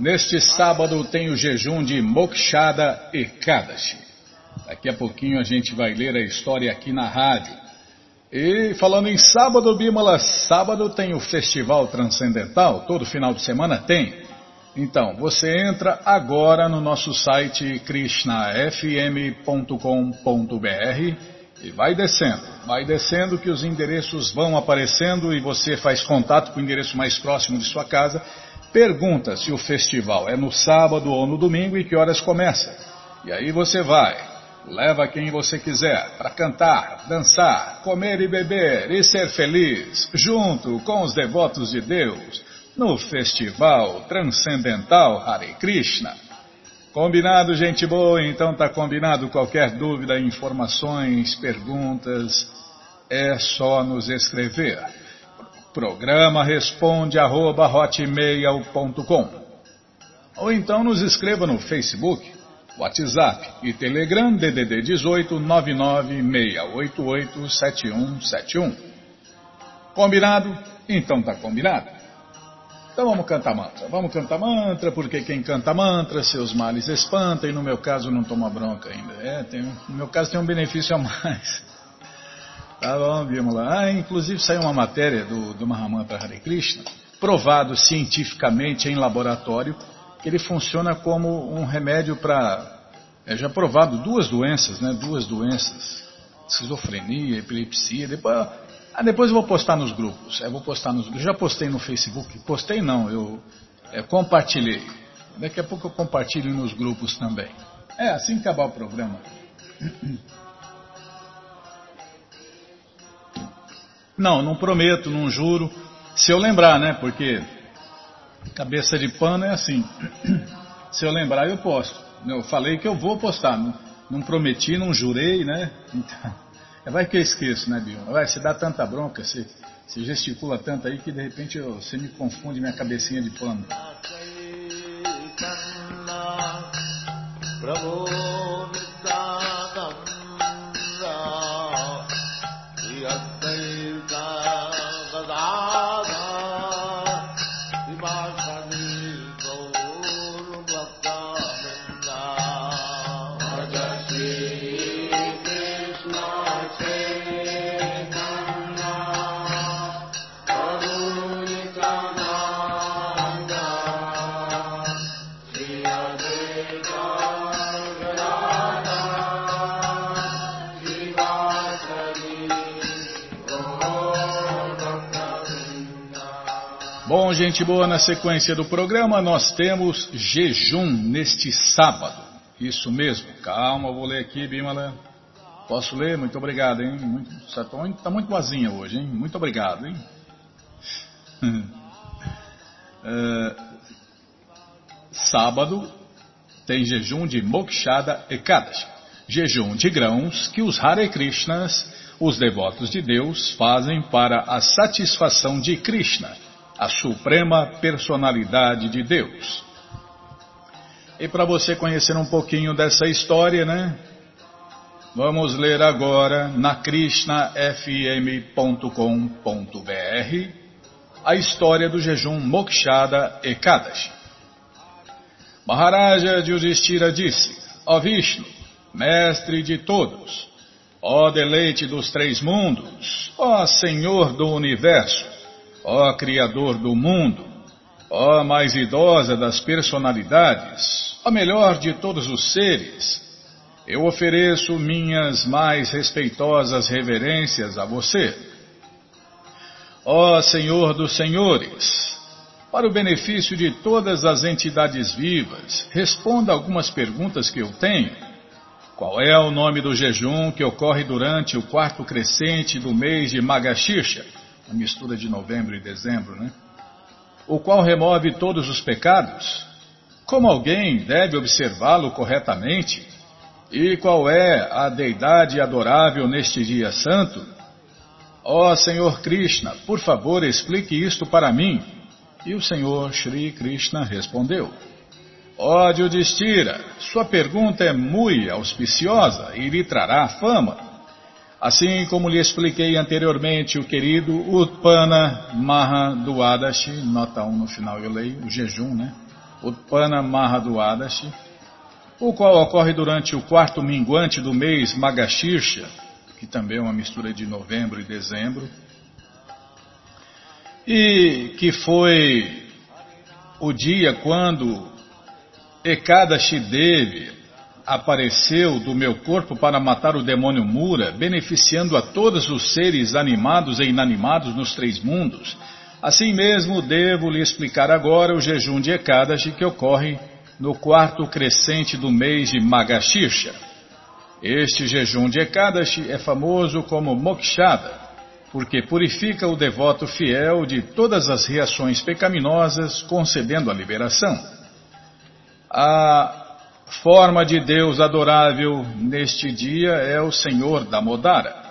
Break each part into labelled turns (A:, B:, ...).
A: Neste sábado tem o jejum de Mokshada Ekadashi. Daqui a pouquinho a gente vai ler a história aqui na rádio. E falando em sábado, Bímola, sábado tem o Festival Transcendental, todo final de semana tem. Então, você entra agora no nosso site krishnafm.com.br e vai descendo, vai descendo que os endereços vão aparecendo e você faz contato com o endereço mais próximo de sua casa, pergunta se o festival é no sábado ou no domingo e que horas começa. E aí você vai, leva quem você quiser para cantar, dançar, comer e beber e ser feliz, junto com os devotos de Deus, no Festival Transcendental Hare Krishna. Combinado, gente boa? Então tá combinado. Qualquer dúvida, informações, perguntas, é só nos escrever. Programa responde arroba hotmail.com Ou então nos escreva no Facebook, WhatsApp e Telegram DDD 18 99688 7171. Combinado? Então tá combinado. Então vamos cantar mantra. Vamos cantar mantra, porque quem canta mantra, seus males espanta, e no meu caso não toma bronca ainda. É, tem, no meu caso tem um benefício a mais. Tá bom, vamos lá. Ah, inclusive saiu uma matéria do, do Mahamantra Hare Krishna, provado cientificamente em laboratório, que ele funciona como um remédio para. É já provado duas doenças, né? Duas doenças. Esquizofrenia, epilepsia. Depois, ah, depois eu vou postar nos grupos. Eu vou postar nos grupos. Já postei no Facebook. Postei não, eu é, compartilhei. Daqui a pouco eu compartilho nos grupos também. É, assim que acabar o programa. Não, não prometo, não juro. Se eu lembrar, né? Porque cabeça de pano é assim. Se eu lembrar, eu posto. Eu falei que eu vou postar. Não, não prometi, não jurei, né? Então. É, vai que eu esqueço, né, Bill? Vai, você dá tanta bronca, você, você gesticula tanto aí que de repente eu, você me confunde minha cabecinha de pano. Bom, gente boa, na sequência do programa nós temos jejum neste sábado. Isso mesmo, calma, vou ler aqui, Bimala. Posso ler? Muito obrigado, hein? Está tá muito boazinha hoje, hein? Muito obrigado, hein? é, sábado tem jejum de Mokshada Ekadashi, jejum de grãos que os Hare Krishnas, os devotos de Deus, fazem para a satisfação de Krishna a suprema personalidade de Deus. E para você conhecer um pouquinho dessa história, né? Vamos ler agora na krishnafm.com.br a história do jejum Mokshada Ekadashi. Maharaja Yudhishthira disse, ó Vishnu, mestre de todos, ó deleite dos três mundos, ó Senhor do universo, Ó Criador do mundo, ó mais idosa das personalidades, ó melhor de todos os seres, eu ofereço minhas mais respeitosas reverências a você. Ó Senhor dos Senhores, para o benefício de todas as entidades vivas, responda algumas perguntas que eu tenho. Qual é o nome do jejum que ocorre durante o quarto crescente do mês de Magashirsha? A mistura de novembro e dezembro, né? O qual remove todos os pecados? Como alguém deve observá-lo corretamente? E qual é a deidade adorável neste dia santo? Ó oh, Senhor Krishna, por favor explique isto para mim. E o Senhor Shri Krishna respondeu: Ó oh, Judistira, sua pergunta é muito auspiciosa e lhe trará fama. Assim como lhe expliquei anteriormente, o querido Utpana Mahaduadashi, nota 1 no final eu leio, o jejum, né? Utpana Mahaduadashi, o qual ocorre durante o quarto minguante do mês Magashirsha, que também é uma mistura de novembro e dezembro, e que foi o dia quando Ekadashi Devi apareceu do meu corpo para matar o demônio Mura, beneficiando a todos os seres animados e inanimados nos três mundos. Assim mesmo, devo lhe explicar agora o jejum de Ekadashi que ocorre no quarto crescente do mês de Magashirsha. Este jejum de Ekadashi é famoso como Mokshada, porque purifica o devoto fiel de todas as reações pecaminosas, concedendo a liberação. A forma de Deus adorável neste dia é o Senhor da Modara.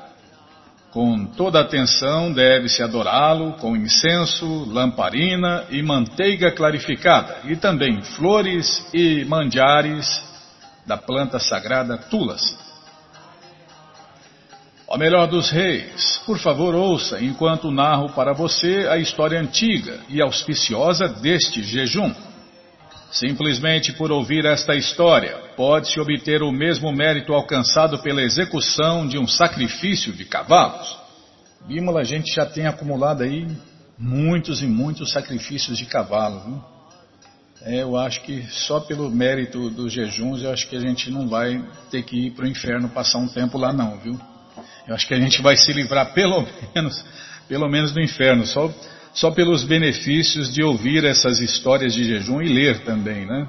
A: Com toda atenção deve-se adorá-lo com incenso, lamparina e manteiga clarificada, e também flores e mandiares da planta sagrada Tulasi. Ó melhor dos reis, por favor ouça enquanto narro para você a história antiga e auspiciosa deste jejum. Simplesmente por ouvir esta história, pode-se obter o mesmo mérito alcançado pela execução de um sacrifício de cavalos. Bímola, a gente já tem acumulado aí muitos e muitos sacrifícios de cavalo. Viu? É, eu acho que só pelo mérito dos jejuns, eu acho que a gente não vai ter que ir para o inferno passar um tempo lá não, viu? Eu acho que a gente vai se livrar pelo menos, pelo menos do inferno, só só pelos benefícios de ouvir essas histórias de jejum e ler também, né?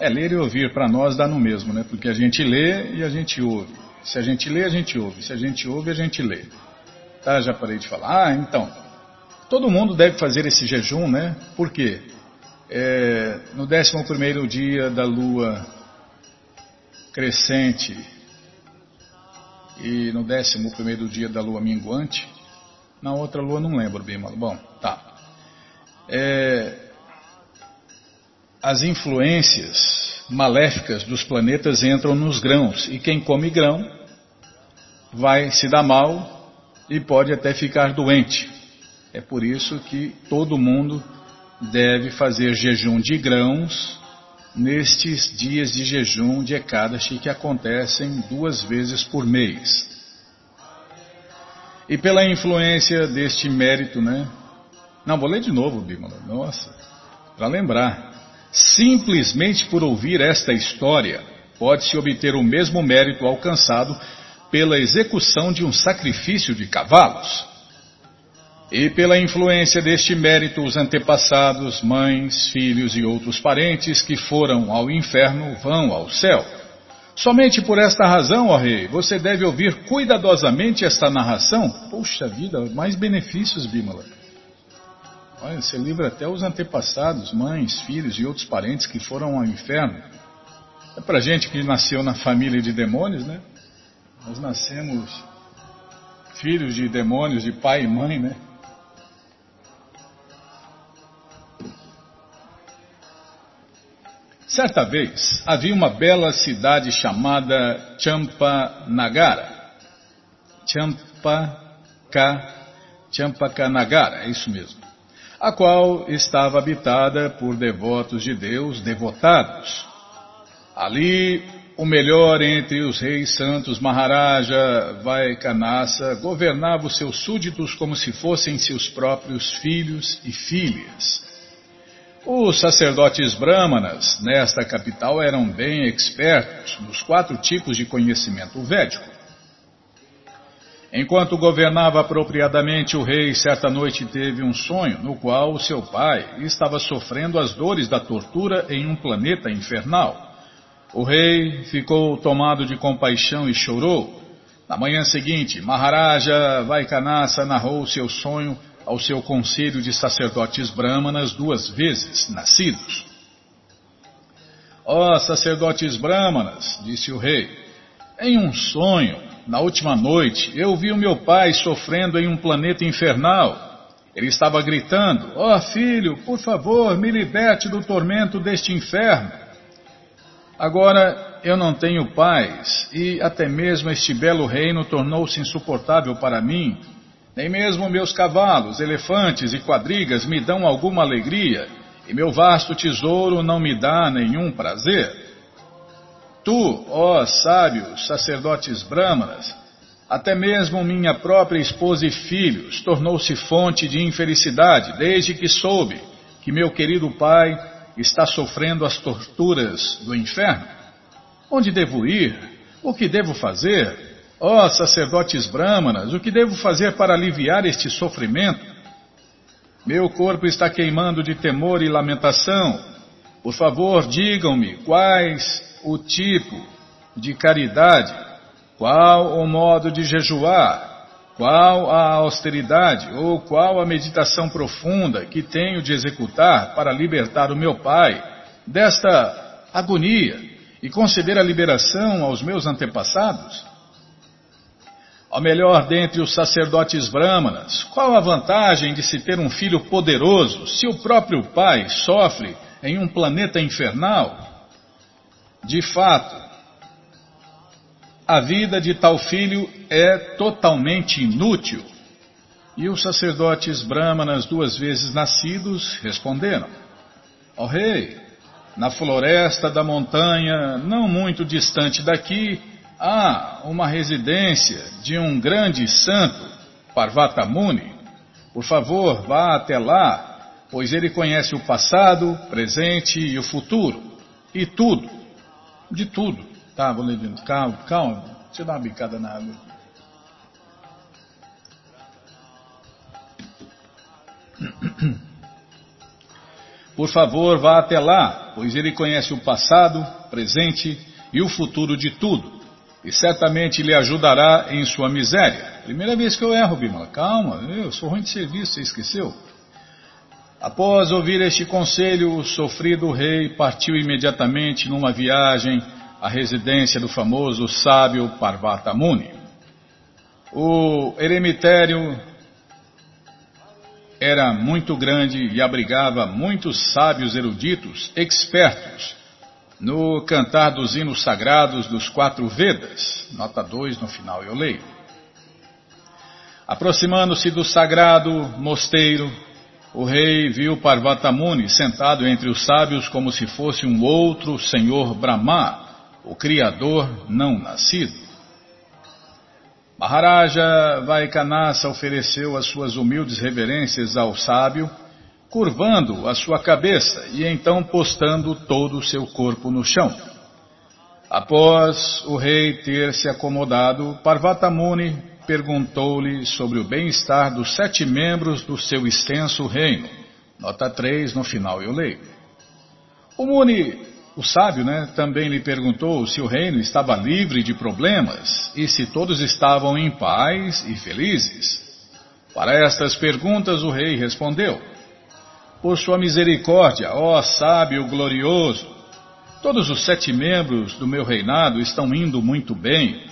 A: É, ler e ouvir para nós dá no mesmo, né? Porque a gente lê e a gente ouve. Se a gente lê, a gente ouve. Se a gente ouve, a gente lê. Tá, já parei de falar. Ah, então, todo mundo deve fazer esse jejum, né? Por quê? É, no 11 dia da lua crescente e no 11 dia da lua minguante, na outra lua não lembro, Bímola. Bom, tá. É, as influências maléficas dos planetas entram nos grãos e quem come grão vai se dar mal e pode até ficar doente. É por isso que todo mundo deve fazer jejum de grãos nestes dias de jejum de Ekadashi que acontecem duas vezes por mês. E pela influência deste mérito, né? Não, vou ler de novo, Bímola. Nossa, para lembrar. Simplesmente por ouvir esta história, pode-se obter o mesmo mérito alcançado pela execução de um sacrifício de cavalos. E pela influência deste mérito, os antepassados, mães, filhos e outros parentes que foram ao inferno vão ao céu. Somente por esta razão, ó rei, você deve ouvir cuidadosamente esta narração. Poxa vida, mais benefícios, Bímola. Olha, você livra até os antepassados, mães, filhos e outros parentes que foram ao inferno. É pra gente que nasceu na família de demônios, né? Nós nascemos filhos de demônios, de pai e mãe, né? Certa vez havia uma bela cidade chamada Champanagara. Champaka, Champakanagara, é isso mesmo. A qual estava habitada por devotos de Deus devotados. Ali, o melhor entre os reis santos Maharaja Vaikanasa governava os seus súditos como se fossem seus próprios filhos e filhas. Os sacerdotes brahmanas nesta capital eram bem expertos nos quatro tipos de conhecimento védico. Enquanto governava apropriadamente, o rei certa noite teve um sonho no qual o seu pai estava sofrendo as dores da tortura em um planeta infernal. O rei ficou tomado de compaixão e chorou. Na manhã seguinte, Maharaja Vaikanasa narrou seu sonho ao seu conselho de sacerdotes brahmanas duas vezes nascidos. Ó oh, sacerdotes brahmanas, disse o rei, em um sonho, na última noite, eu vi o meu pai sofrendo em um planeta infernal. Ele estava gritando: Ó oh, filho, por favor, me liberte do tormento deste inferno. Agora, eu não tenho paz e até mesmo este belo reino tornou-se insuportável para mim. Nem mesmo meus cavalos, elefantes e quadrigas me dão alguma alegria e meu vasto tesouro não me dá nenhum prazer. Tu, ó sábios sacerdotes brâmanas, até mesmo minha própria esposa e filhos tornou-se fonte de infelicidade desde que soube que meu querido pai está sofrendo as torturas do inferno. Onde devo ir? O que devo fazer? Ó sacerdotes brâmanas, o que devo fazer para aliviar este sofrimento? Meu corpo está queimando de temor e lamentação. Por favor, digam-me quais o tipo de caridade, qual o modo de jejuar, qual a austeridade ou qual a meditação profunda que tenho de executar para libertar o meu pai desta agonia e conceder a liberação aos meus antepassados? Ao melhor dentre os sacerdotes brâmanas, qual a vantagem de se ter um filho poderoso se o próprio pai sofre em um planeta infernal? De fato, a vida de tal filho é totalmente inútil. E os sacerdotes brâmanas, duas vezes nascidos, responderam: Ó oh, rei, na floresta da montanha, não muito distante daqui, há uma residência de um grande santo, Parvata Muni. Por favor, vá até lá, pois ele conhece o passado, presente e o futuro, e tudo, de tudo. Tá, vou ler Calma, calma, deixa eu dar uma bicada na água. Por favor, vá até lá, pois ele conhece o passado, presente e o futuro de tudo e certamente lhe ajudará em sua miséria. Primeira vez que eu erro, Bimala. Calma, eu sou ruim de serviço, você esqueceu? Após ouvir este conselho, o sofrido rei partiu imediatamente numa viagem à residência do famoso sábio Parvata Muni. O eremitério era muito grande e abrigava muitos sábios eruditos, expertos no cantar dos hinos sagrados dos quatro Vedas. Nota 2 no final eu leio. Aproximando-se do sagrado mosteiro, o rei viu Parvatamuni sentado entre os sábios como se fosse um outro senhor Brahma, o Criador não nascido. Maharaja Vaikanasa ofereceu as suas humildes reverências ao sábio curvando a sua cabeça e então postando todo o seu corpo no chão. Após o rei ter se acomodado, Parvatamuni perguntou-lhe sobre o bem-estar dos sete membros do seu extenso reino. Nota 3, no final eu leio. O Muni, o sábio, né, também lhe perguntou se o reino estava livre de problemas e se todos estavam em paz e felizes. Para estas perguntas, o rei respondeu: por sua misericórdia, ó sábio glorioso. Todos os sete membros do meu reinado estão indo muito bem.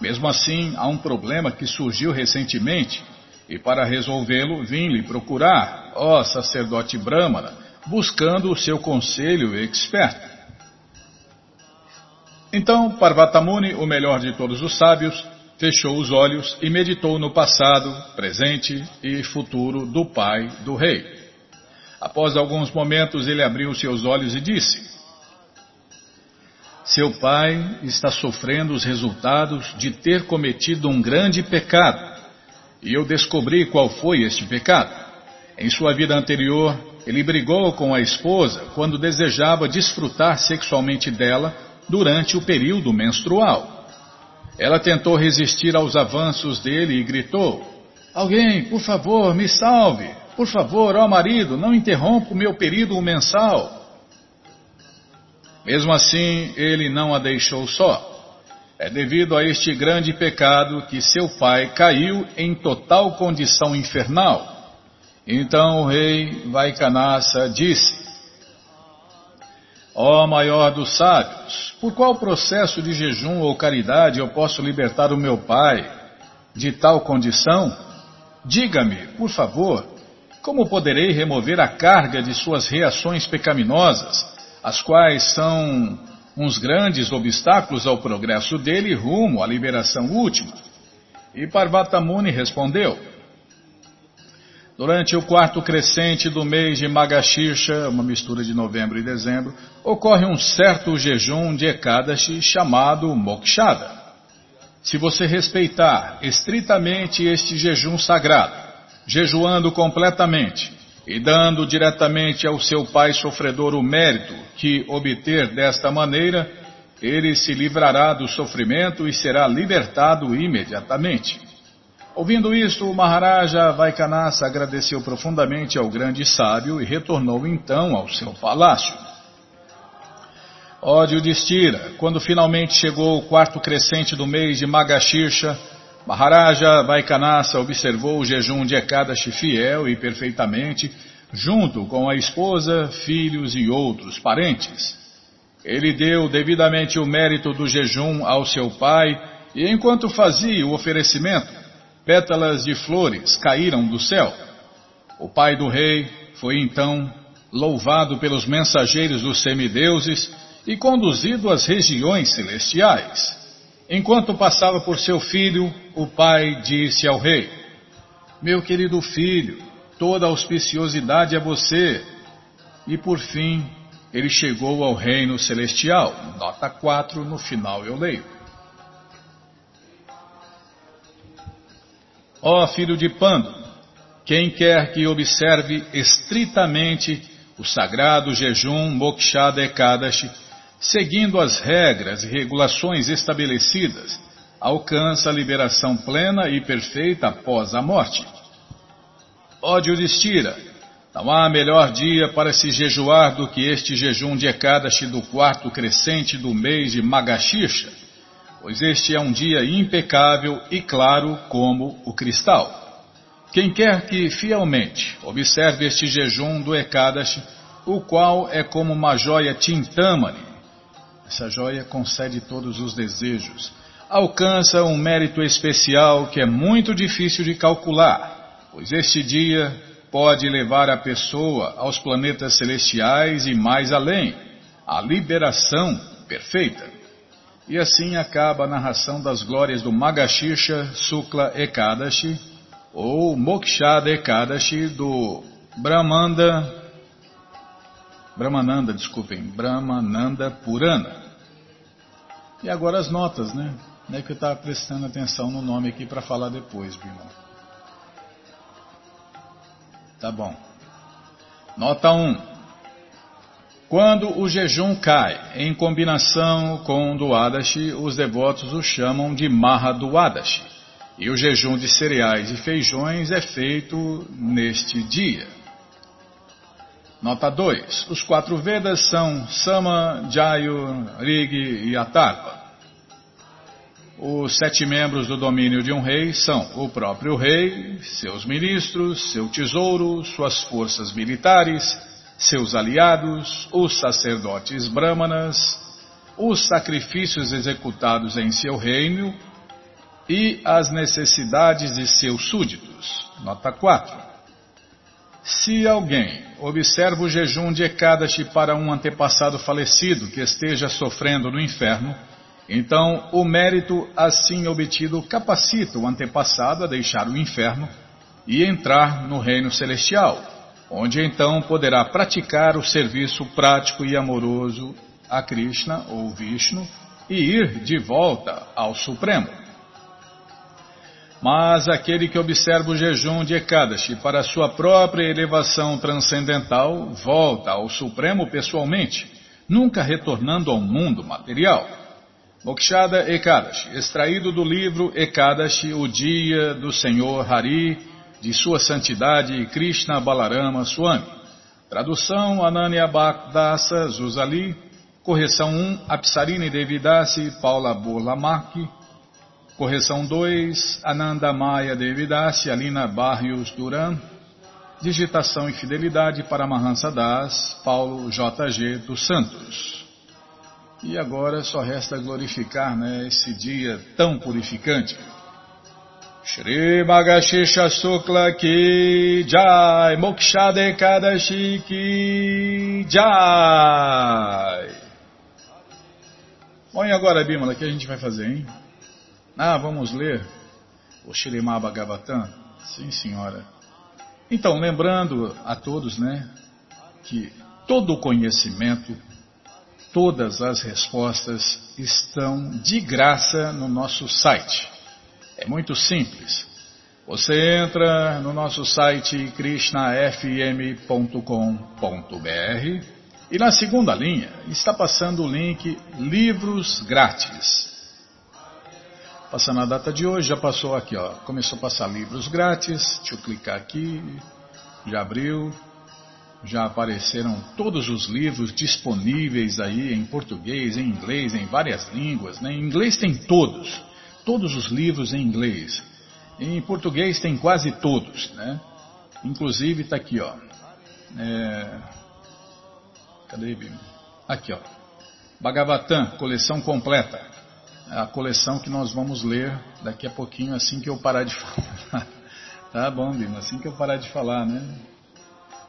A: Mesmo assim, há um problema que surgiu recentemente, e para resolvê-lo vim lhe procurar, ó sacerdote Brahmana, buscando o seu conselho experto. Então Parvatamuni, o melhor de todos os sábios, fechou os olhos e meditou no passado, presente e futuro do pai do rei. Após alguns momentos, ele abriu seus olhos e disse: Seu pai está sofrendo os resultados de ter cometido um grande pecado. E eu descobri qual foi este pecado. Em sua vida anterior, ele brigou com a esposa quando desejava desfrutar sexualmente dela durante o período menstrual. Ela tentou resistir aos avanços dele e gritou: Alguém, por favor, me salve! Por favor, ó marido, não interrompa o meu período mensal. Mesmo assim, ele não a deixou só. É devido a este grande pecado que seu pai caiu em total condição infernal. Então o rei Vaikanasa disse: Ó maior dos sábios, por qual processo de jejum ou caridade eu posso libertar o meu pai de tal condição? Diga-me, por favor, como poderei remover a carga de suas reações pecaminosas, as quais são uns grandes obstáculos ao progresso dele rumo à liberação última. E Parvatamuni respondeu: Durante o quarto crescente do mês de Magashirsha, uma mistura de novembro e dezembro, ocorre um certo jejum de Ekadashi chamado Mokshada. Se você respeitar estritamente este jejum sagrado, jejuando completamente e dando diretamente ao seu pai sofredor o mérito que obter desta maneira, ele se livrará do sofrimento e será libertado imediatamente. Ouvindo isto, o Maharaja Vaikanasa agradeceu profundamente ao grande sábio e retornou então ao seu palácio. Ó Yudhishthira, quando finalmente chegou o quarto crescente do mês de Magashirsha, Maharaja Vaikanasa observou o jejum de Ekadashi fiel e perfeitamente, junto com a esposa, filhos e outros parentes. Ele deu devidamente o mérito do jejum ao seu pai e, enquanto fazia o oferecimento, pétalas de flores caíram do céu. O pai do rei foi então louvado pelos mensageiros dos semideuses e conduzido às regiões celestiais. Enquanto passava por seu filho, o pai disse ao rei: Meu querido filho, toda auspiciosidade é você. E por fim, ele chegou ao reino celestial. Nota 4, no final eu leio. Ó filho de Pando, quem quer que observe estritamente o sagrado jejum Mokshada Ekadashi, seguindo as regras e regulações estabelecidas, alcança a liberação plena e perfeita após a morte. Ó Yudhishthira, não há melhor dia para se jejuar do que este jejum de Ekadashi do quarto crescente do mês de Magashirsha, pois este é um dia impecável e claro como o cristal. Quem quer que fielmente observe este jejum do Ekadashi, o qual é como uma joia tintamani, essa joia concede todos os desejos, alcança um mérito especial que é muito difícil de calcular, pois este dia pode levar a pessoa aos planetas celestiais e mais além, a liberação perfeita. E assim acaba a narração das glórias do Magashirsha Sukla Ekadashi, ou Mokshada Ekadashi do Brahmanda, Brahmananda, desculpem, Brahmananda Purana. E agora as notas, né? É que eu estava prestando atenção no nome aqui para falar depois, Bima. Tá bom. Nota 1. Quando o jejum cai em combinação com o Duadashi, os devotos o chamam de Maha Duadashi. E o jejum de cereais e feijões é feito neste dia. Nota 2. Os quatro Vedas são Sama, Jayu, Rig e Atarva. Os sete membros do domínio de um rei são o próprio rei, seus ministros, seu tesouro, suas forças militares, seus aliados, os sacerdotes brahmanas, os sacrifícios executados em seu reino e as necessidades de seus súditos. Nota 4. Se alguém observa o jejum de Ekadashi para um antepassado falecido que esteja sofrendo no inferno, então o mérito assim obtido capacita o antepassado a deixar o inferno e entrar no reino celestial onde então poderá praticar o serviço prático e amoroso a Krishna ou Vishnu e ir de volta ao Supremo. Mas aquele que observa o jejum de Ekadashi para sua própria elevação transcendental volta ao Supremo pessoalmente, nunca retornando ao mundo material. Mokshada Ekadashi, extraído do livro Ekadashi, o dia do Senhor Hari, de Sua Santidade Krishna Balarama Swami. Tradução Ananya Bhakdasa Zuzali. Correção 1 Apsarini Devidasi Paula Burlamaki. Correção 2 Ananda Maya Devidasi Alina Barrios Duran. Digitação e fidelidade para Mahansa Das Paulo JG dos Santos. E agora só resta glorificar né, esse dia tão purificante. Shri Magashisha Sukla Ki Jai, Mokshade Kadashi Ki Jai. Bom, e agora, Bímola, o que a gente vai fazer, hein? Ah, vamos ler o Shirimá Bhagavatam? Sim, senhora. Então, lembrando a todos, né, que todo o conhecimento, todas as respostas estão de graça no nosso site. É muito simples. Você entra no nosso site krishnafm.com.br e na segunda linha está passando o link Livros Grátis. Passando a data de hoje, já passou aqui, ó. Começou a passar livros grátis. Deixa eu clicar aqui. Já abriu. Já apareceram todos os livros disponíveis aí em português, em inglês, em várias línguas. Né? Em inglês tem todos. Todos os livros em inglês. Em português tem quase todos, né? Inclusive está aqui, ó. É... Cadê? Aqui, ó. Bhagavatam, coleção completa a coleção que nós vamos ler daqui a pouquinho, assim que eu parar de falar. tá bom, assim que eu parar de falar, né?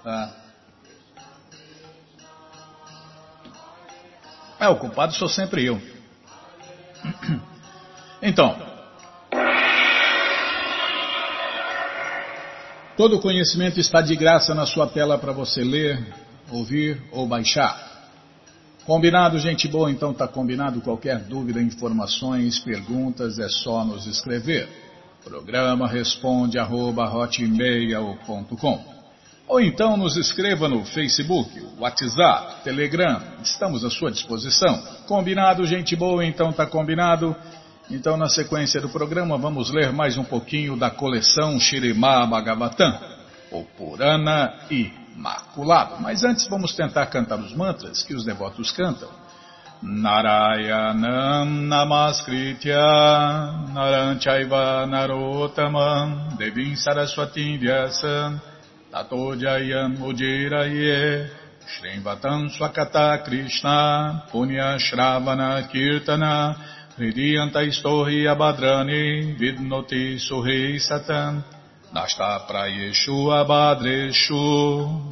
A: Tá. É, o culpado sou sempre eu. Então, todo conhecimento está de graça na sua tela para você ler, ouvir ou baixar. Combinado, gente boa? Então tá combinado. Qualquer dúvida, informações, perguntas, é só nos escrever. Programa responde arroba, Ou então nos escreva no Facebook, WhatsApp, Telegram. Estamos à sua disposição. Combinado, gente boa? Então tá combinado. Então, na sequência do programa, vamos ler mais um pouquinho da coleção Shirimá Bhagavatam, o Purana e maculado. Mas antes vamos tentar cantar os mantras que os devotos cantam. Narayanam Namaskritya Naranchaiva Narotamam Devim Saraswatim Vyasam Tato Jayam Ujiraye Shrimvatam Swakata Krishna Punya Shravana Kirtana Hridiyanta Istohi Abhadrani Vidnoti Suhi Satam Abhadreshu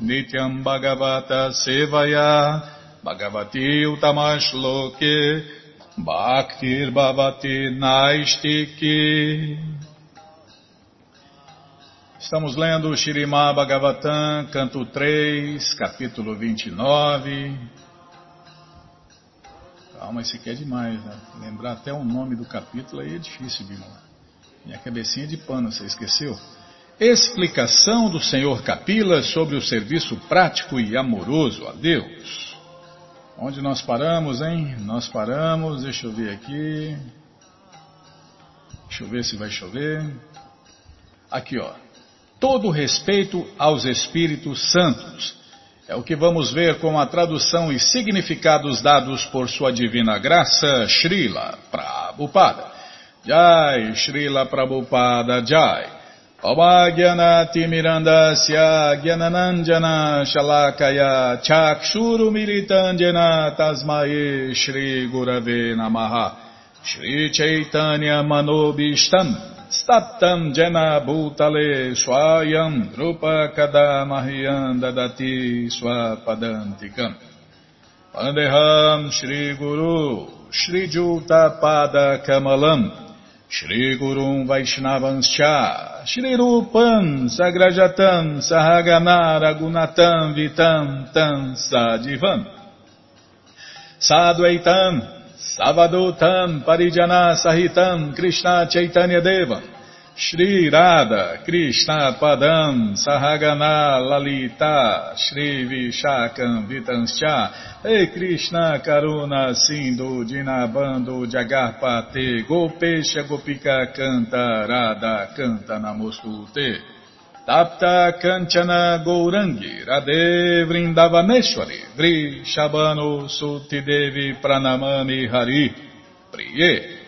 A: nityam bhagavata sevaya bhagavati utamashloke bhaktir bhavati naistiki Estamos lendo Shirimá Bhagavatam, canto 3, capítulo 29. Calma, esse aqui é demais, né? Lembrar até o nome do capítulo aí é difícil, Bimala. Minha cabecinha de pano, você esqueceu? Explicação do Senhor Capila sobre o serviço prático e amoroso a Deus. Onde nós paramos, hein? Nós paramos, deixa eu ver aqui. Deixa eu ver se vai chover. Aqui, ó. Todo respeito aos Espíritos Santos. É o que vamos ver com a tradução e significados dados por Sua Divina Graça, Srila Prabhupada. Jai, Srila Prabhupada Jai. Mirandasya Gyananandjana Shalakaya Chakshuru Militandjana Tasmae Shri Gurave Namaha Shri Chaitanya Manobishtam Staptam Jana Bhutale Swayam Rupa Kadamahyam Dadati Swapadantikam Shri Gurum Vaishnavanscha, Shri Rupam Sagrajatam Sahagana Ragunatam Vitam Tam Sadivam. Sadvaitam Savadutam Parijana Sahitam Krishna Chaitanya Devam Shri Radha Krishna Padam Sahagana Lalita Shri Vishakam Vitanscha E Krishna Karuna Sindhu Dinabando Jagarpate Gopesha Gopika Canta Radha Canta Namostute Tapta Kanchana Gourangi Radhe Vrindavaneshwari Vri Shabano Sutidevi Pranamami Hari Priye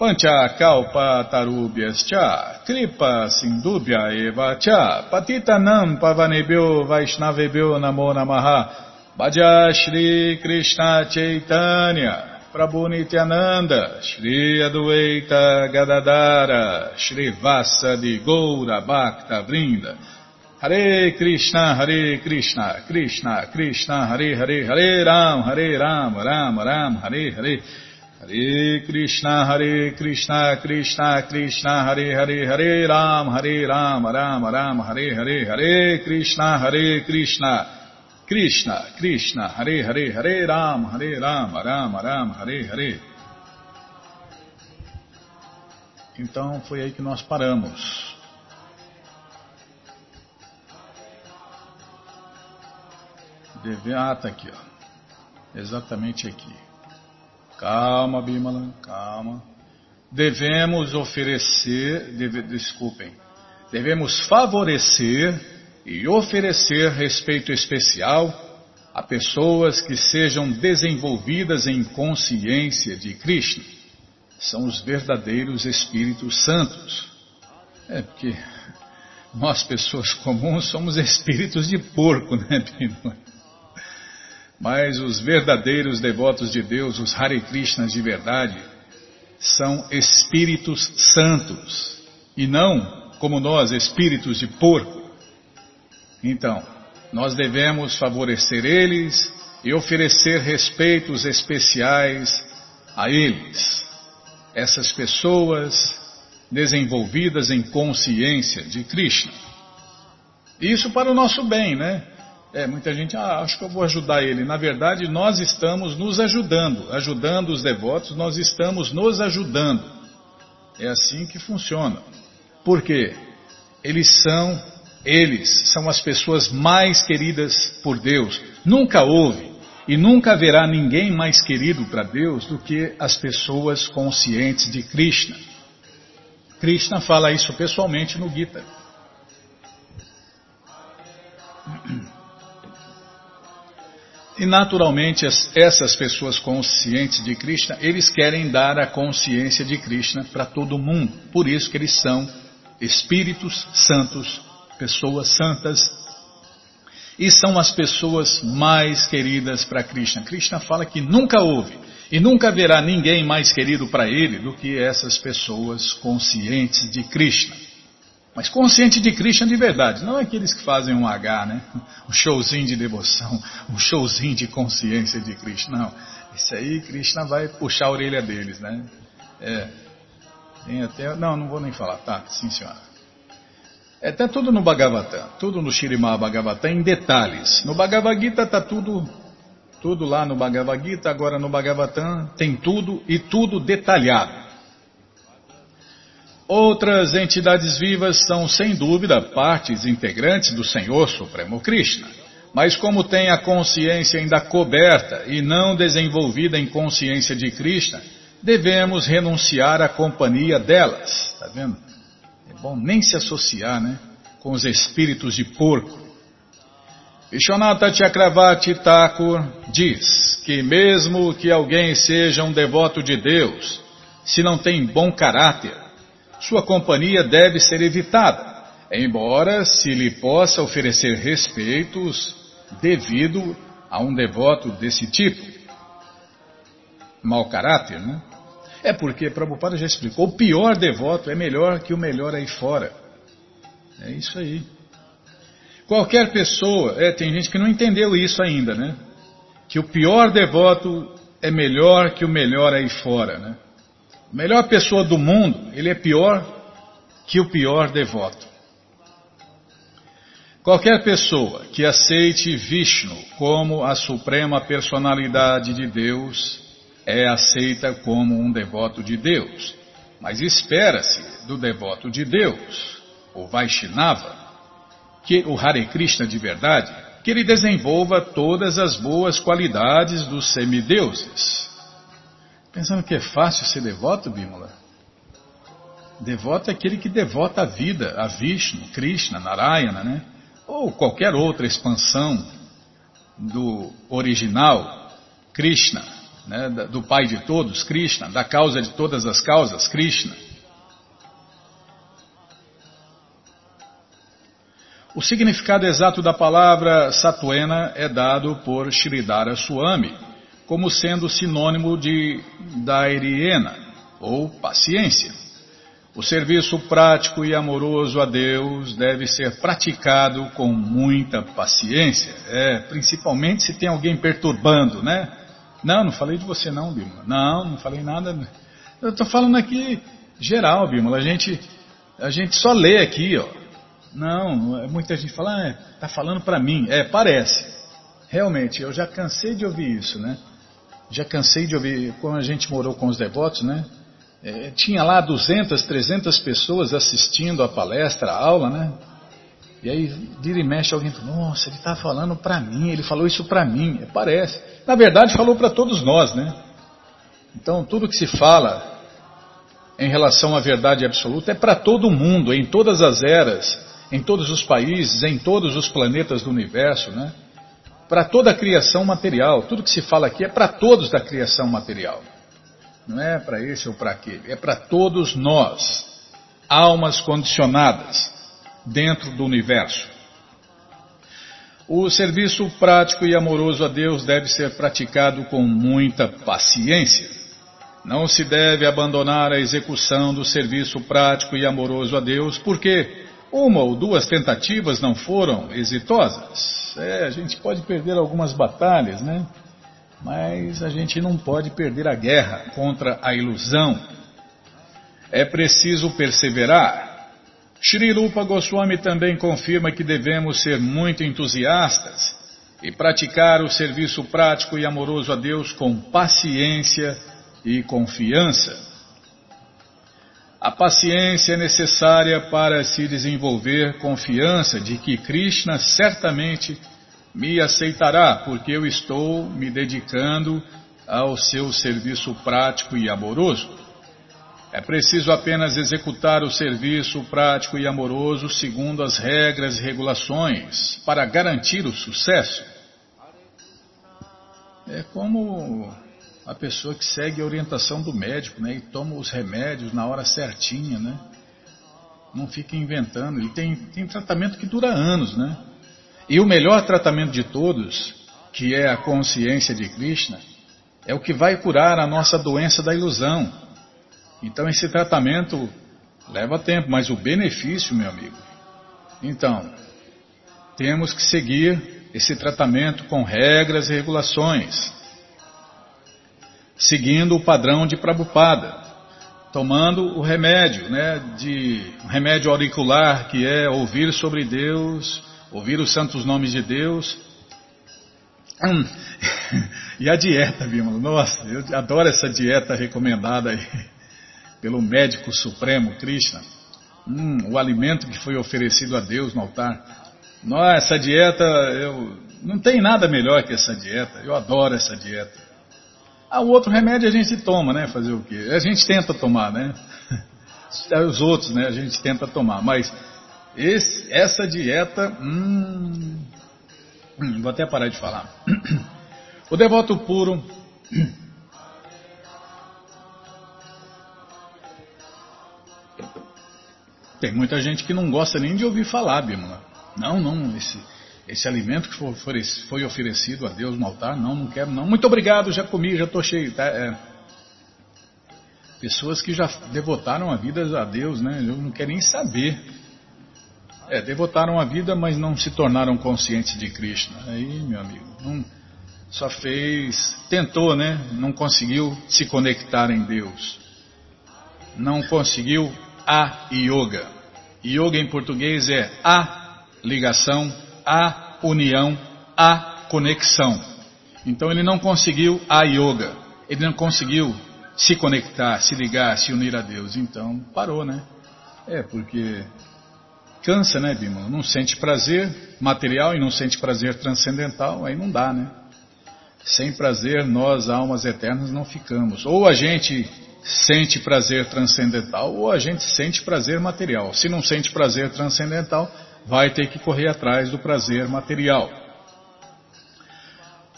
A: Pancha kalpa tarubhyas cha, kripa sindubhya eva cha, patitanam pavanebhyo vaishnavebhyo namo namaha, bhaja Shri Krishna Chaitanya, Prabhu Nityananda, Shri Adueita Gadadara, Shri Vassa de Goura Bhakta Vrinda, Hare Krishna, Hare Krishna, Krishna Krishna, Hare Hare, Hare Ram, Hare Ram, Ram Ram, Hare Hare, Hare Krishna, Hare Krishna, Krishna Krishna, Hare Hare, Hare Ram, Hare Ram, Ram Ram, Hare Hare, Hare Krishna, Hare Krishna, Krishna Krishna, Hare Hare, Hare Ram, Hare Ram, Ram Ram, Hare Hare. Então foi aí que nós paramos. Deve... Ah, tá aqui, ó. Exatamente aqui. Calma, Bimala, calma. Devemos oferecer, deve, desculpem, devemos favorecer e oferecer respeito especial a pessoas que sejam desenvolvidas em consciência de Krishna. São os verdadeiros Espíritos Santos. É porque nós, pessoas comuns, somos espíritos de porco, né, Bimala? Mas os verdadeiros devotos de Deus, os Hare Krishnas de verdade, são espíritos santos e não, como nós, espíritos de porco. Então, nós devemos favorecer eles e oferecer respeitos especiais a eles, essas pessoas desenvolvidas em consciência de Krishna. Isso para o nosso bem, né? É, muita gente, ah, acho que eu vou ajudar ele. Na verdade, nós estamos nos ajudando, ajudando os devotos, nós estamos nos ajudando. É assim que funciona. Por quê? Eles são, eles são as pessoas mais queridas por Deus. Nunca houve e nunca haverá ninguém mais querido para Deus do que as pessoas conscientes de Krishna. Krishna fala isso pessoalmente no Gita. E naturalmente essas pessoas conscientes de Krishna, eles querem dar a consciência de Krishna para todo mundo. Por isso que eles são espíritos santos, pessoas santas, e são as pessoas mais queridas para Krishna. Krishna fala que nunca houve e nunca haverá ninguém mais querido para ele do que essas pessoas conscientes de Krishna. Mas consciente de Krishna de verdade, não aqueles que fazem um H, né? Um showzinho de devoção, um showzinho de consciência de Krishna. Não, isso aí Krishna vai puxar a orelha deles, né? É. Tem até. Não, não vou nem falar, tá? Sim, senhora. É, tá tudo no Bhagavatam, tudo no Shirimá Bhagavatam em detalhes. No Bhagavad Gita tá tudo, tudo lá no Bhagavad Gita, agora no Bhagavatam tem tudo e tudo detalhado. Outras entidades vivas são, sem dúvida, partes integrantes do Senhor Supremo Krishna. Mas como tem a consciência ainda coberta e não desenvolvida em consciência de Krishna, devemos renunciar à companhia delas. Está vendo? É bom nem se associar, né? Com os espíritos de porco. Vishwanatha Chakravarti Thakur diz que mesmo que alguém seja um devoto de Deus, se não tem bom caráter, sua companhia deve ser evitada, embora se lhe possa oferecer respeitos devido a um devoto desse tipo. Mau caráter, né? É porque Prabhupada já explicou, o pior devoto é melhor que o melhor aí fora. É isso aí. Qualquer pessoa, é, tem gente que não entendeu isso ainda, né? Que o pior devoto é melhor que o melhor aí fora, né? Melhor pessoa do mundo, ele é pior que o pior devoto. Qualquer pessoa que aceite Vishnu como a suprema personalidade de Deus é aceita como um devoto de Deus. Mas espera-se do devoto de Deus, o Vaishnava, que o Hare Krishna de verdade, que ele desenvolva todas as boas qualidades dos semideuses. Pensando que é fácil ser devoto, Bímola? Devoto é aquele que devota a vida a Vishnu, Krishna, Narayana, né? Ou qualquer outra expansão do original, Krishna, né? do Pai de todos, Krishna, da causa de todas as causas, Krishna. O significado exato da palavra Satuena é dado por Sridhara Swami, como sendo sinônimo de dairiena, ou paciência. O serviço prático e amoroso a Deus deve ser praticado com muita paciência, é, principalmente se tem alguém perturbando, né? Não, não falei de você não, Bímola. Não, não falei nada. Eu estou falando aqui geral, Bímola. A gente, a gente só lê aqui, ó. Não, muita gente fala, ah, tá falando para mim. É, parece. Realmente, eu já cansei de ouvir isso, né? Já cansei de ouvir, quando a gente morou com os devotos, né? É, tinha lá 200, 300 pessoas assistindo a palestra, a aula, né? E aí, vira e mexe, alguém fala, nossa, ele está falando para mim, ele falou isso para mim. É, parece. Na verdade, falou para todos nós, né? Então, tudo que se fala em relação à verdade absoluta é para todo mundo, em todas as eras, em todos os países, em todos os planetas do universo, né? Para toda a criação material. Tudo que se fala aqui é para todos da criação material. Não é para esse ou para aquele, é para todos nós, almas condicionadas dentro do universo. O serviço prático e amoroso a Deus deve ser praticado com muita paciência. Não se deve abandonar a execução do serviço prático e amoroso a Deus porque uma ou duas tentativas não foram exitosas. É, a gente pode perder algumas batalhas, né? Mas a gente não pode perder a guerra contra a ilusão. É preciso perseverar, Shri Rupa Goswami também confirma que devemos ser muito entusiastas e praticar o serviço prático e amoroso a Deus com paciência e confiança. A paciência é necessária para se desenvolver confiança de que Krishna certamente me aceitará, porque eu estou me dedicando ao seu serviço prático e amoroso. É preciso apenas executar o serviço prático e amoroso segundo as regras e regulações para garantir o sucesso. É como a pessoa que segue a orientação do médico né, e toma os remédios na hora certinha, né? Não fica inventando. E tem, tem tratamento que dura anos, né? E o melhor tratamento de todos, que é a consciência de Krishna, é o que vai curar a nossa doença da ilusão então esse tratamento leva tempo, mas o benefício, meu amigo. Então, temos que seguir esse tratamento com regras e regulações, seguindo o padrão de Prabhupada, tomando o remédio, né, de um remédio auricular que é ouvir sobre Deus, ouvir os santos nomes de Deus. Hum. e a dieta, Bímola, nossa, eu adoro essa dieta recomendada aí pelo médico supremo Krishna, hum, o alimento que foi oferecido a Deus no altar. Nossa, essa dieta, eu, não tem nada melhor que essa dieta. Eu adoro essa dieta. Ah, o outro remédio a gente toma, né? Fazer o quê? A gente tenta tomar, né? Os outros, né? A gente tenta tomar. Mas esse, essa dieta, hum, vou até parar de falar. O devoto puro Tem muita gente que não gosta nem de ouvir falar, Bímola. Não, não, esse, esse alimento que foi, oferecido a Deus no altar, não, não quero não. Muito obrigado, já comi, já estou cheio. Tá? É. Pessoas que já devotaram a vida a Deus, né? Eu não quero nem saber. É, devotaram a vida, mas não se tornaram conscientes de Krishna. Aí, meu amigo, não, só fez, tentou, né? Não conseguiu se conectar em Deus. Não conseguiu a yoga. Yoga em português é a ligação, a união, a conexão. Então ele não conseguiu a yoga, ele não conseguiu se conectar, se ligar, se unir a Deus. Então parou, né? É, porque cansa, né, Bima? Não sente prazer material e não sente prazer transcendental, aí não dá, né? Sem prazer, nós, almas eternas, não ficamos. Ou a gente sente prazer transcendental ou a gente sente prazer material. Se não sente prazer transcendental, vai ter que correr atrás do prazer material.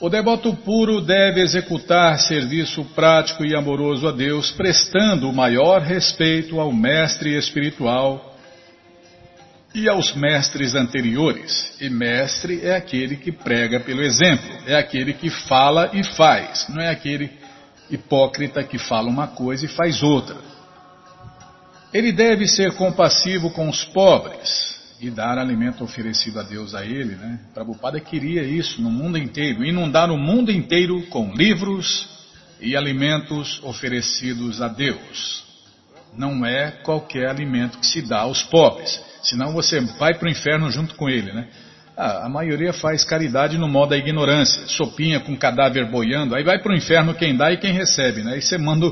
A: O devoto puro deve executar serviço prático e amoroso a Deus, prestando o maior respeito ao mestre espiritual e aos mestres anteriores. E mestre é aquele que prega pelo exemplo, é aquele que fala e faz, não é aquele hipócrita que fala uma coisa e faz outra. Ele deve ser compassivo com os pobres e dar alimento oferecido a Deus a ele, né? Prabhupada queria isso no mundo inteiro, inundar o mundo inteiro com livros e alimentos oferecidos a Deus. Não é qualquer alimento que se dá aos pobres, senão você vai para o inferno junto com ele, né? Ah, a maioria faz caridade no modo da ignorância, sopinha com cadáver boiando, aí vai para o inferno quem dá e quem recebe, né? Aí você manda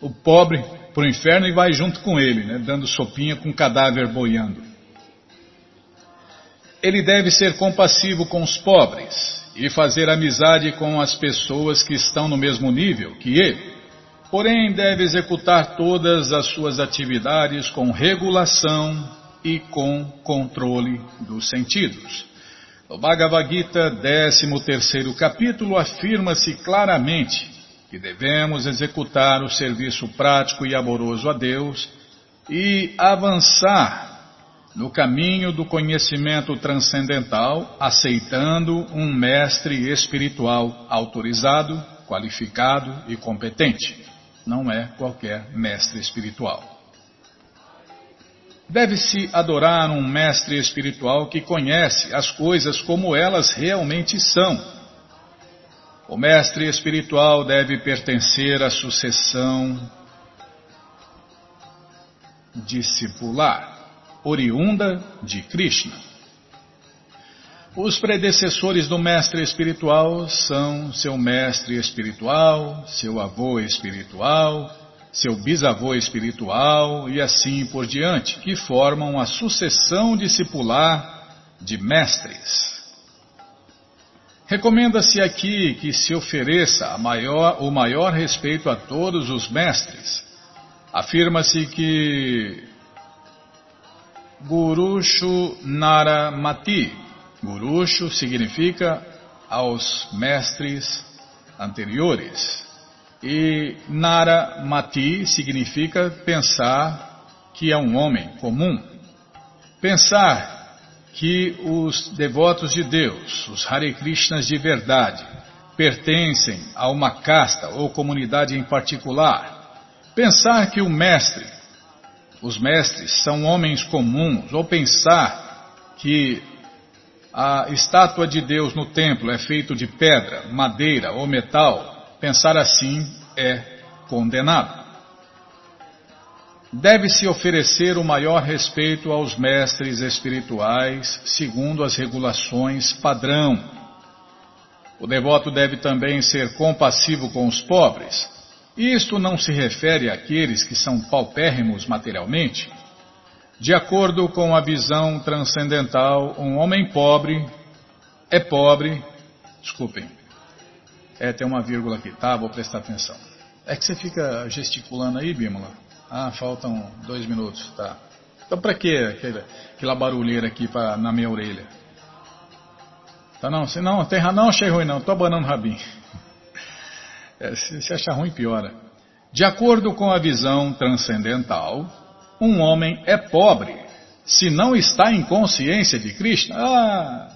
A: o pobre para o inferno e vai junto com ele, né? Dando sopinha com cadáver boiando. Ele deve ser compassivo com os pobres e fazer amizade com as pessoas que estão no mesmo nível que ele. Porém, deve executar todas as suas atividades com regulação e com controle dos sentidos. No Bhagavad Gita, 13 capítulo, afirma-se claramente que devemos executar o serviço prático e amoroso a Deus e avançar no caminho do conhecimento transcendental, aceitando um mestre espiritual autorizado, qualificado e competente. Não é qualquer mestre espiritual. Deve-se adorar um mestre espiritual que conhece as coisas como elas realmente são. O mestre espiritual deve pertencer à sucessão discipular oriunda de Krishna. Os predecessores do mestre espiritual são seu mestre espiritual, seu avô espiritual, seu bisavô espiritual e assim por diante, que formam a sucessão discipular de mestres. Recomenda-se aqui que se ofereça maior, o maior respeito a todos os mestres. Afirma-se que Gurushu Naramati. Gurushu significa aos mestres anteriores. E Naramati significa pensar que é um homem comum. Pensar que os devotos de Deus, os Hare Krishnas de verdade, pertencem a uma casta ou comunidade em particular. Pensar que o mestre os mestres são homens comuns, ou pensar que a estátua de Deus no templo é feita de pedra, madeira ou metal, pensar assim é condenado. Deve-se oferecer o maior respeito aos mestres espirituais, segundo as regulações padrão. O devoto deve também ser compassivo com os pobres, isto não se refere àqueles que são paupérrimos materialmente. De acordo com a visão transcendental, um homem pobre é pobre. Desculpem. É, tem uma vírgula aqui, tá? Vou prestar atenção. É que você fica gesticulando aí, Bímola? Ah, faltam dois minutos, tá. Então pra que aquela barulheira aqui pra, na minha orelha? Tá não? Se não, tem, não achei ruim não, tô abanando o rabinho. É, se, achar ruim, piora. De acordo com a visão transcendental, um homem é pobre se não está em consciência de Krishna. Ah,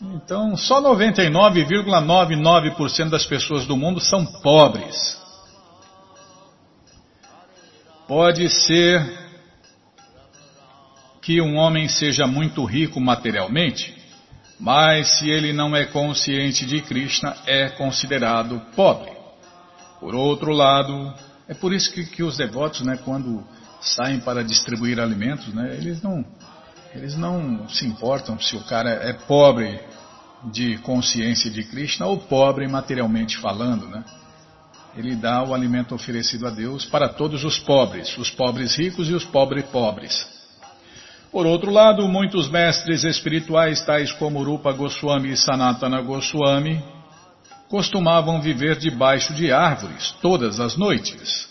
A: então, só 99,99% das pessoas do mundo são pobres. Pode ser que um homem seja muito rico materialmente, mas se ele não é consciente de Krishna, é considerado pobre. Por outro lado, é por isso que, que os devotos, né, quando saem para distribuir alimentos, né, eles não, eles não se importam se o cara é pobre de consciência de Krishna ou pobre materialmente falando, né? Ele dá o alimento oferecido a Deus para todos os pobres, os pobres ricos e os pobres pobres. Por outro lado, muitos mestres espirituais, tais como Rupa Goswami e Sanatana Goswami, costumavam viver debaixo de árvores todas as noites.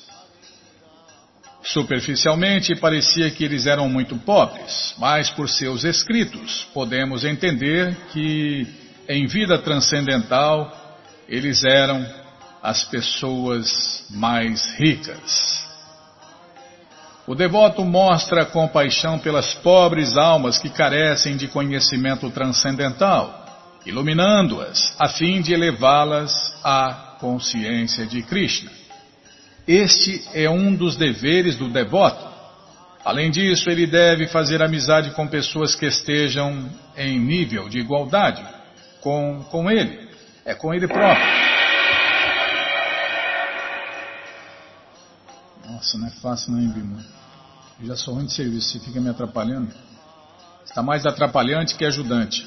A: Superficialmente, parecia que eles eram muito pobres, mas por seus escritos podemos entender que, em vida transcendental, eles eram as pessoas mais ricas. O devoto mostra compaixão pelas pobres almas que carecem de conhecimento transcendental, iluminando-as a fim de elevá-las à consciência de Krishna. Este é um dos deveres do devoto. Além disso, ele deve fazer amizade com pessoas que estejam em nível de igualdade com, com ele, é com ele próprio. Nossa, não é fácil não, hein, Bima? Eu já sou ruim de serviço, você fica me atrapalhando. Está mais atrapalhante que ajudante.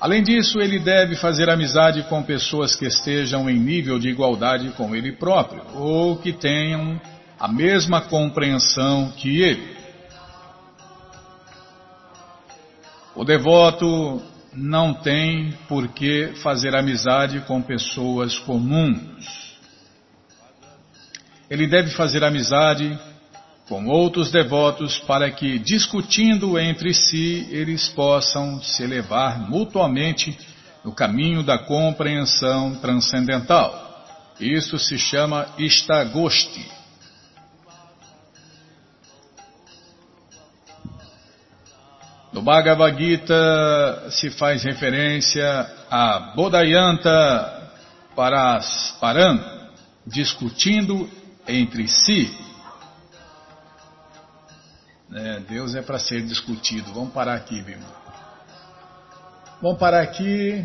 A: Além disso, ele deve fazer amizade com pessoas que estejam em nível de igualdade com ele próprio, ou que tenham a mesma compreensão que ele. O devoto não tem por que fazer amizade com pessoas comuns. Ele deve fazer amizade com outros devotos para que, discutindo entre si, eles possam se elevar mutuamente no caminho da compreensão transcendental. Isso se chama Istagosti. No Bhagavad Gita se faz referência a Bodhayanta Parasparan, discutindo entre si. É, Deus é para ser discutido. Vamos parar aqui, Bima. Vamos parar aqui.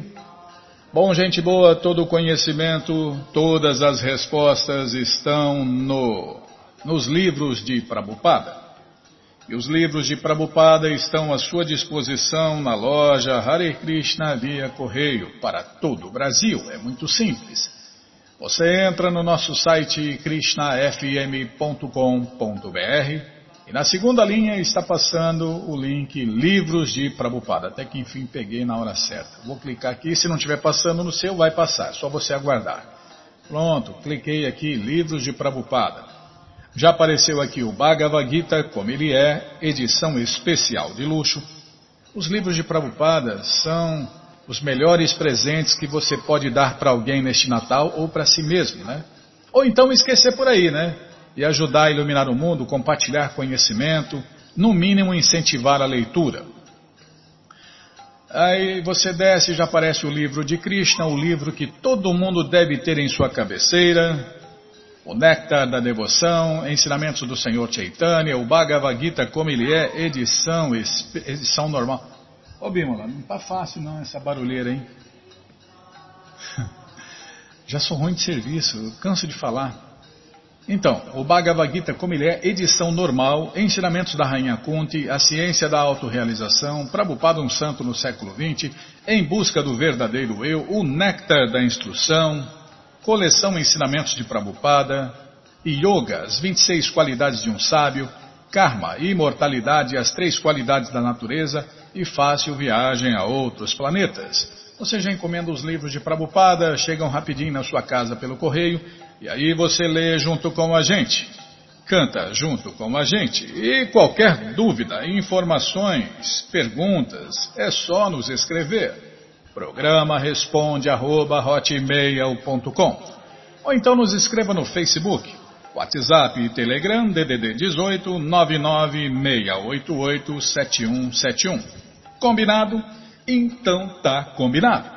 A: Bom, gente boa, todo o conhecimento, todas as respostas estão no, nos livros de Prabhupada. E os livros de Prabhupada estão à sua disposição na loja Hare Krishna via correio para todo o Brasil. É muito simples. Você entra no nosso site krishnafm.com.br e na segunda linha está passando o link Livros de Prabhupada. Até que enfim peguei na hora certa. Vou clicar aqui, se não estiver passando no seu, vai passar. Só você aguardar. Pronto, cliquei aqui Livros de Prabhupada. Já apareceu aqui o Bhagavad Gita, como ele é, edição especial de luxo. Os livros de Prabhupada são os melhores presentes que você pode dar para alguém neste Natal ou para si mesmo, né? Ou então esquecer por aí, né? E ajudar a iluminar o mundo, compartilhar conhecimento, no mínimo incentivar a leitura. Aí você desce e já aparece o livro de Krishna, o livro que todo mundo deve ter em sua cabeceira, o Néctar da Devoção, Ensinamentos do Senhor Chaitanya, o Bhagavad Gita como ele é, edição, edição normal. Ô Bímola, não tá fácil não essa barulheira, hein? Já sou ruim de serviço, canso de falar. Então, o Bhagavad Gita como ele é, edição normal, Ensinamentos da Rainha Kunti, A Ciência da Autorrealização, Prabhupada um Santo no século XX, Em Busca do Verdadeiro Eu, o Néctar da Instrução, Coleção Ensinamentos de Prabhupada, Yoga, as 26 qualidades de um sábio, Karma, Imortalidade, as três qualidades da natureza e Fácil Viagem a outros planetas. Você já encomenda os livros de Prabhupada, chegam rapidinho na sua casa pelo correio e aí você lê junto com a gente. Canta junto com a gente. E qualquer dúvida, informações, perguntas, é só nos escrever. Programa responde arroba ou então nos escreva no Facebook, WhatsApp e Telegram DDD 18 996887171. Combinado? Então tá combinado.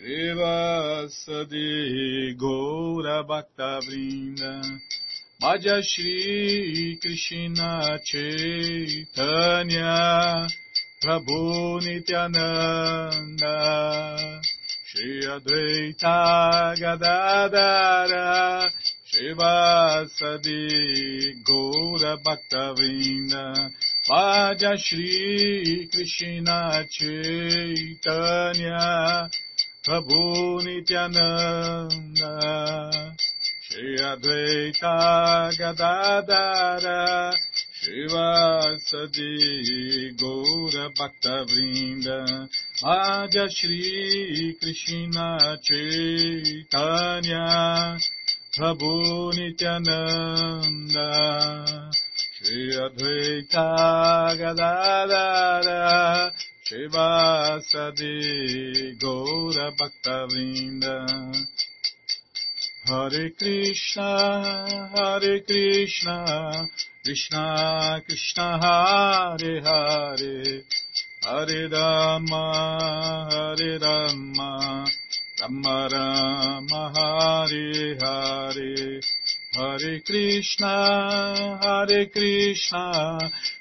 A: Shri Vasadi Gaura Bhakta Vrinda Bhaja Shri Krishna Chaitanya Prabhu Nityananda Shri Advaita Gadadara Shivasadi Gaura Bhaktavinda Vaja Shri Krishna Chaitanya Prabhu Nityananda Shri Advaita Gadadara Shivasadi Gaura Bhakta Vrinda Madhya Shri Krishna Chaitanya Prabhu Nityananda Shri Advaita Gadadara Shivasadi Gaura Bhaktavinda Hare Krishna Hare Krishna Krishna Krishna Hare Hare. Hare Rama Hare Rama Rama Rama Hare Hare. Hare Krishna, Hare Krishna,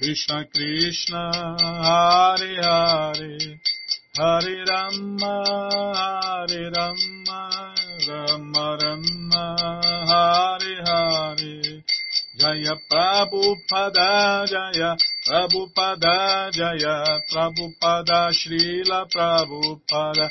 A: Krishna Krishna, Hare Hare, Hare Rama, Hare Rama, Rama Rama, Hare Hare. Jaya Prabhupada, Jaya Prabhupada, Jaya Prabhupada, Srila Prabhupada,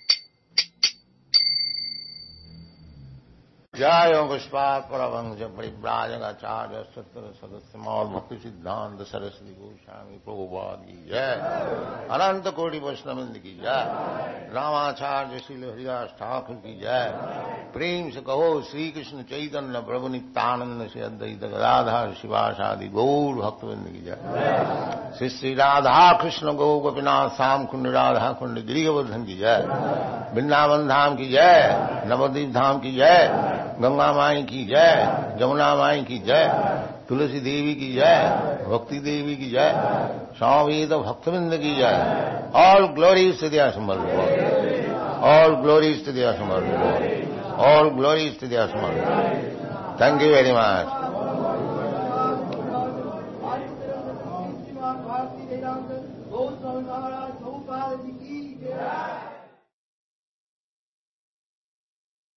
B: जय पुष्पात परमंश परिव्राजकाचार्य सत्र सदस्य मौल भक्ति सिद्धांत सरस्वती गोस्वामी प्रभुपाद की जय। अनंत कोटि वैष्णविंद की जय। रामाचार्य श्रील हरिदास ठाकुर की जय। प्रेम से कहो श्री कृष्ण चैतन्य प्रभु नित्यानंद से अद्वैत गदाधर शिवासादि गौर भक्तविंद की जय। श्री श्री राधा कृष्ण गौ गोपीनाथ श्याम कुंड राधा कुंड गिरिवर्धन की जय। वृंदावन धाम की जय। नवद्वीप धाम की जय। गंगा माई की जय, जमुना माई की जय, तुलसी देवी की जय, भक्ति देवी की जय, स्वामीद भक्तविंद की जय। ऑल ग्लोरी स्थितिया संभल ऑल ग्लोरी स्थितिया संभल ऑल ग्लोरी स्थितिया संभल थैंक यू वेरी मच